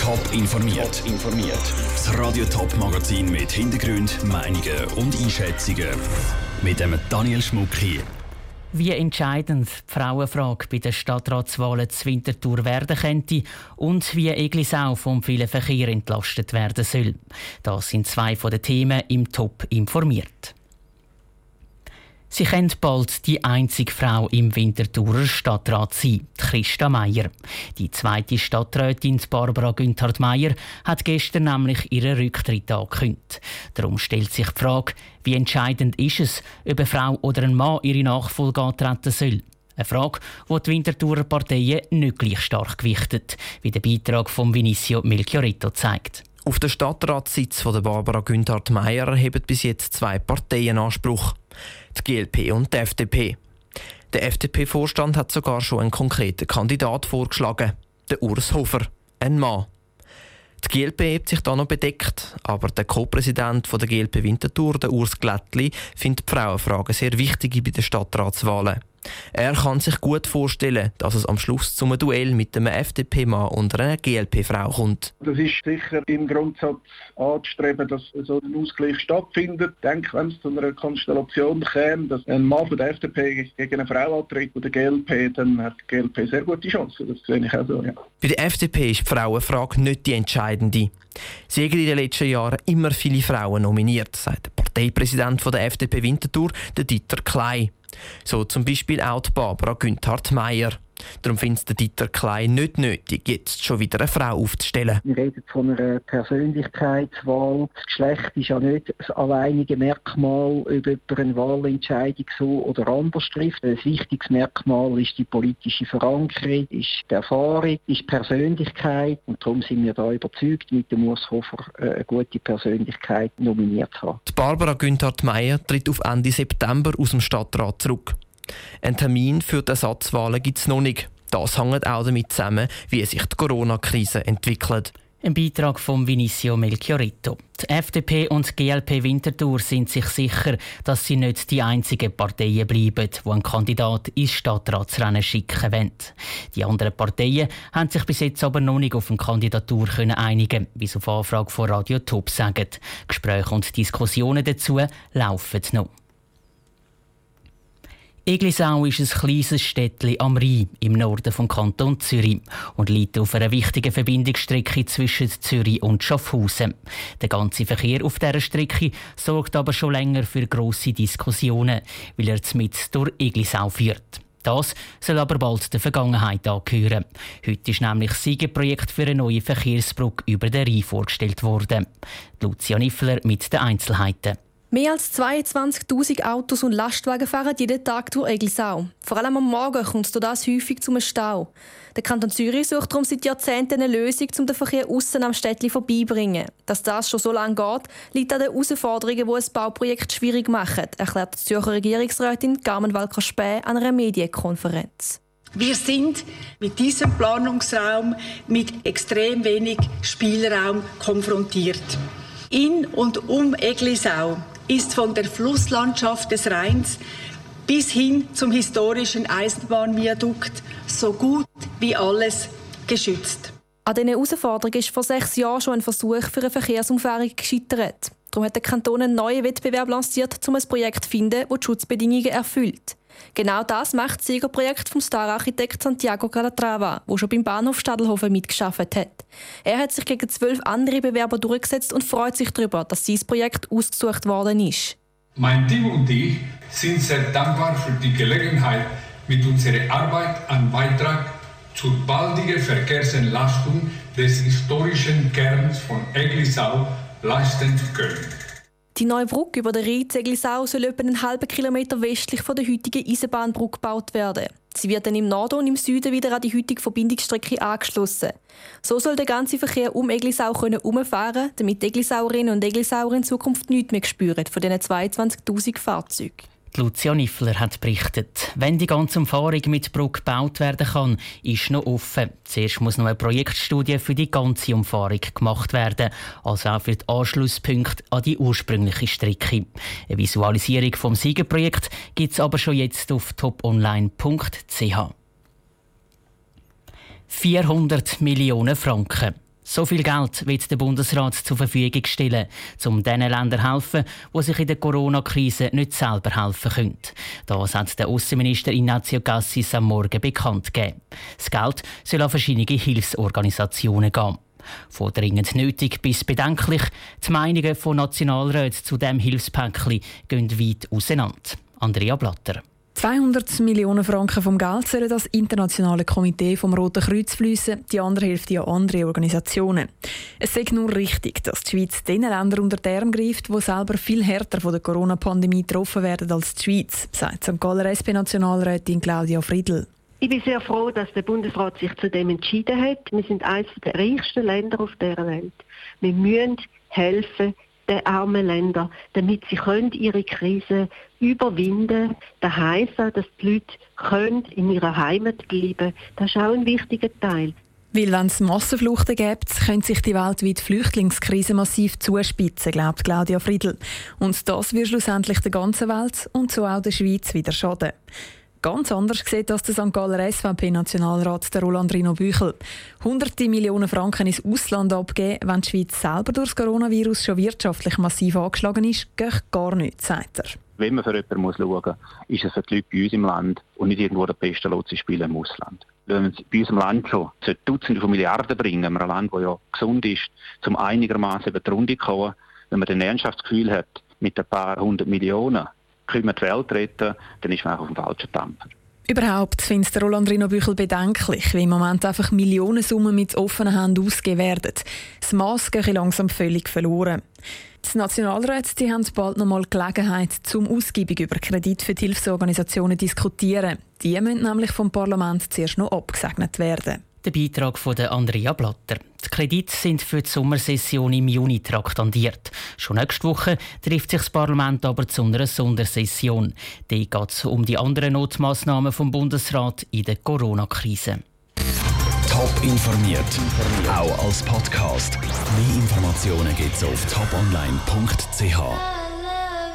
Top informiert. informiert. Das Radio Top Magazin mit Hintergrund, Meinungen und Einschätzungen mit dem Daniel Schmuck hier. Wie entscheidend die Frauenfrage bei den Stadtratswahlen zu Winterthur werden könnte und wie Eglisau vom vielen Verkehr entlastet werden soll. Das sind zwei von den Themen im Top informiert. Sie kennt bald die einzige Frau im Winterthurer Stadtrat sein, Christa Meier. Die zweite Stadträtin Barbara Günthard Meier hat gestern nämlich ihren Rücktritt angekündigt. Darum stellt sich die Frage, wie entscheidend ist es, ob eine Frau oder ein Mann ihre Nachfolge antreten soll. Eine Frage, die die Winterthurer Parteien nicht gleich stark gewichtet, wie der Beitrag von Vinicio Melchiorito zeigt. Auf den Stadtratssitz von Barbara Günthard Meier erheben bis jetzt zwei Parteien Anspruch die GLP und die FDP. Der FDP-Vorstand hat sogar schon einen konkreten Kandidat vorgeschlagen, den Urs Hofer, ein Mann. Die GLP hat sich da noch bedeckt, aber der Co-Präsident der GLP Winterthur, der Urs Glättli, findet die Frauenfrage sehr wichtig bei den Stadtratswahlen. Er kann sich gut vorstellen, dass es am Schluss zum Duell mit einem FDP-Mann und einer GLP-Frau kommt. Das ist sicher im Grundsatz anzustreben, dass so ein Ausgleich stattfindet. Ich denke, wenn es zu einer Konstellation käme, dass ein Mann von der FDP gegen eine Frau antritt oder der GLP, dann hat die GLP sehr gute Chancen. Das sehe ich auch so, ja. Bei der FDP ist die Frauenfrage nicht die entscheidende. Sie haben in den letzten Jahren immer viele Frauen nominiert, sagt der Parteipräsident der FDP Winterthur, der Dieter Klei. So zum Beispiel auch die Barbara Günthard Meier. Darum findet der Dieter Klein nicht nötig, jetzt schon wieder eine Frau aufzustellen. Wir reden von einer Persönlichkeitswahl. Das Geschlecht ist ja nicht das alleinige Merkmal, ob jemand eine Wahlentscheidung so oder anders trifft. Ein wichtiges Merkmal ist die politische Verankerung, ist die Erfahrung, ist die Persönlichkeit. Und darum sind wir da überzeugt, mit dem Urs Hofer äh, eine gute Persönlichkeit nominiert zu haben. Die Barbara Günthard Meyer tritt auf Ende September aus dem Stadtrat zurück. Ein Termin für die Ersatzwahlen gibt es noch nicht. Das hängt auch damit zusammen, wie sich die Corona-Krise entwickelt. Ein Beitrag von Vinicio Melchiorito. Die FDP und die GLP Winterthur sind sich sicher, dass sie nicht die einzigen Parteien bleiben, die einen Kandidat ins Stadtratsrennen schicken wollen. Die anderen Parteien haben sich bis jetzt aber noch nicht auf eine Kandidatur einigen wie sie auf Anfrage von Radio Top sagen. Gespräche und Diskussionen dazu laufen noch. Eglisau ist ein kleines Städtchen am Rhein im Norden vom Kanton Zürich und liegt auf einer wichtigen Verbindungsstrecke zwischen Zürich und Schaffhausen. Der ganze Verkehr auf dieser Strecke sorgt aber schon länger für grosse Diskussionen, weil er mit durch Eglisau führt. Das soll aber bald der Vergangenheit angehören. Heute ist nämlich das Siegerprojekt für eine neue Verkehrsbrücke über den Rhein vorgestellt worden. Lucia Niffler mit den Einzelheiten. Mehr als 22.000 Autos und Lastwagen fahren jeden Tag durch Eglisau. Vor allem am Morgen kommt es das häufig zum Stau. Der Kanton Zürich sucht darum seit Jahrzehnten eine Lösung, um den Verkehr aussen am Städtchen vorbeibringen. Dass das schon so lange geht, liegt an den Herausforderungen, die ein Bauprojekt schwierig machen, erklärt die Zürcher Regierungsrätin Carmen Walker-Späh an einer Medienkonferenz. Wir sind mit diesem Planungsraum mit extrem wenig Spielraum konfrontiert. In und um Eglisau ist von der Flusslandschaft des Rheins bis hin zum historischen Eisenbahnviadukt so gut wie alles geschützt. An diesen Herausforderungen ist vor sechs Jahren schon ein Versuch für eine Verkehrsumfahrung gescheitert. Darum hat der Kanton einen neuen Wettbewerb lanciert, um ein Projekt zu finden, das die Schutzbedingungen erfüllt. Genau das macht das Siegerprojekt vom Star-Architekt Santiago Calatrava, der schon beim Bahnhof Stadelhofen mitgeschafft hat. Er hat sich gegen zwölf andere Bewerber durchgesetzt und freut sich darüber, dass sein Projekt ausgesucht worden ist. Mein Team und ich sind sehr dankbar für die Gelegenheit, mit unserer Arbeit einen Beitrag zur baldigen Verkehrsentlastung des historischen Kerns von Eglisau leisten zu können. Die neue Brücke über den Rhein Eglisau soll etwa einen halben Kilometer westlich von der heutigen Eisenbahnbrücke gebaut werden. Sie wird dann im Norden und im Süden wieder an die heutige Verbindungsstrecke angeschlossen. So soll der ganze Verkehr um Eglisau können, damit Eglisauerinnen und Eglisauer in Zukunft nichts mehr spüren von diesen 22'000 Fahrzeugen. Lucia Niffler hat berichtet. Wenn die ganze Umfahrung mit Brücke gebaut werden kann, ist noch offen. Zuerst muss noch eine Projektstudie für die ganze Umfahrung gemacht werden, also auch für die Anschlusspunkte an die ursprüngliche Strecke. Eine Visualisierung vom Siegerprojekt gibt es aber schon jetzt auf toponline.ch. 400 Millionen Franken. So viel Geld wird der Bundesrat zur Verfügung stellen, um den Ländern zu helfen, die sich in der Corona-Krise nicht selber helfen können. Das hat der Außenminister Ignazio Cassis am Morgen bekannt gegeben. Das Geld soll an verschiedene Hilfsorganisationen gehen. Von dringend nötig bis bedenklich. Die Meinungen von Nationalräten zu dem Hilfspäckchen gehen weit auseinander. Andrea Blatter. 200 Millionen Franken vom Geld sollen das internationale Komitee vom Roten Kreuz fließen, die andere Hälfte an andere Organisationen. Es ist nur richtig, dass die Schweiz den Ländern unter die Arme greift, die selber viel härter von der Corona-Pandemie getroffen werden als die Schweiz, sagt St. Galler SP-Nationalrätin Claudia Friedl. Ich bin sehr froh, dass der Bundesrat sich zu dem entschieden hat. Wir sind eines der reichsten Länder auf der Welt. Wir müssen helfen, den armen Ländern, damit sie können ihre Krise überwinden können. Das heisst, dass die Leute können in ihrer Heimat bleiben können. Das ist auch ein wichtiger Teil. Weil wenn es Massenfluchten gibt, könnte sich die weltweite Flüchtlingskrise massiv zuspitzen, glaubt Claudia Friedl. Und das wird schlussendlich der ganzen Welt und so auch der Schweiz wieder schaden. Ganz anders sieht das der St. Galler SVP-Nationalrat Roland Rino Büchel. Hunderte Millionen Franken ins Ausland abgeben, wenn die Schweiz selber durch das Coronavirus schon wirtschaftlich massiv angeschlagen ist, geht gar nichts, sagt er. Wenn man für jemanden muss schauen muss, ist es für die Leute bei uns im Land und nicht irgendwo der beste Lotse spielen im Ausland. Wenn man bei uns im Land schon Dutzende von Milliarden bringen, ein Land, das ja gesund ist, zum einigermaßen über die Runde kommen, wenn man dann ernsthaft das Gefühl hat, mit ein paar hundert Millionen können wir die Welt retten, dann ist man auch auf dem falschen Dampfer. Überhaupt findet der Roland Rino Büchel bedenklich, wie im Moment einfach Millionensummen mit offenen Händen ausgegeben werden. Das Mass geht langsam völlig verloren. Die Nationalräte die haben bald noch mal Gelegenheit, zum ausgiebig über Kredit für die Hilfsorganisationen zu diskutieren. Die müssen nämlich vom Parlament zuerst noch abgesegnet werden. Der Beitrag von Andrea Blatter. Die Kredite sind für die Sommersession im Juni traktandiert. Schon nächste Woche trifft sich das Parlament aber zu einer Sondersession. Da geht es um die anderen Notmaßnahmen vom Bundesrat in der Corona-Krise. Top informiert, auch als Podcast. Mehr Informationen gibt es auf toponline.ch.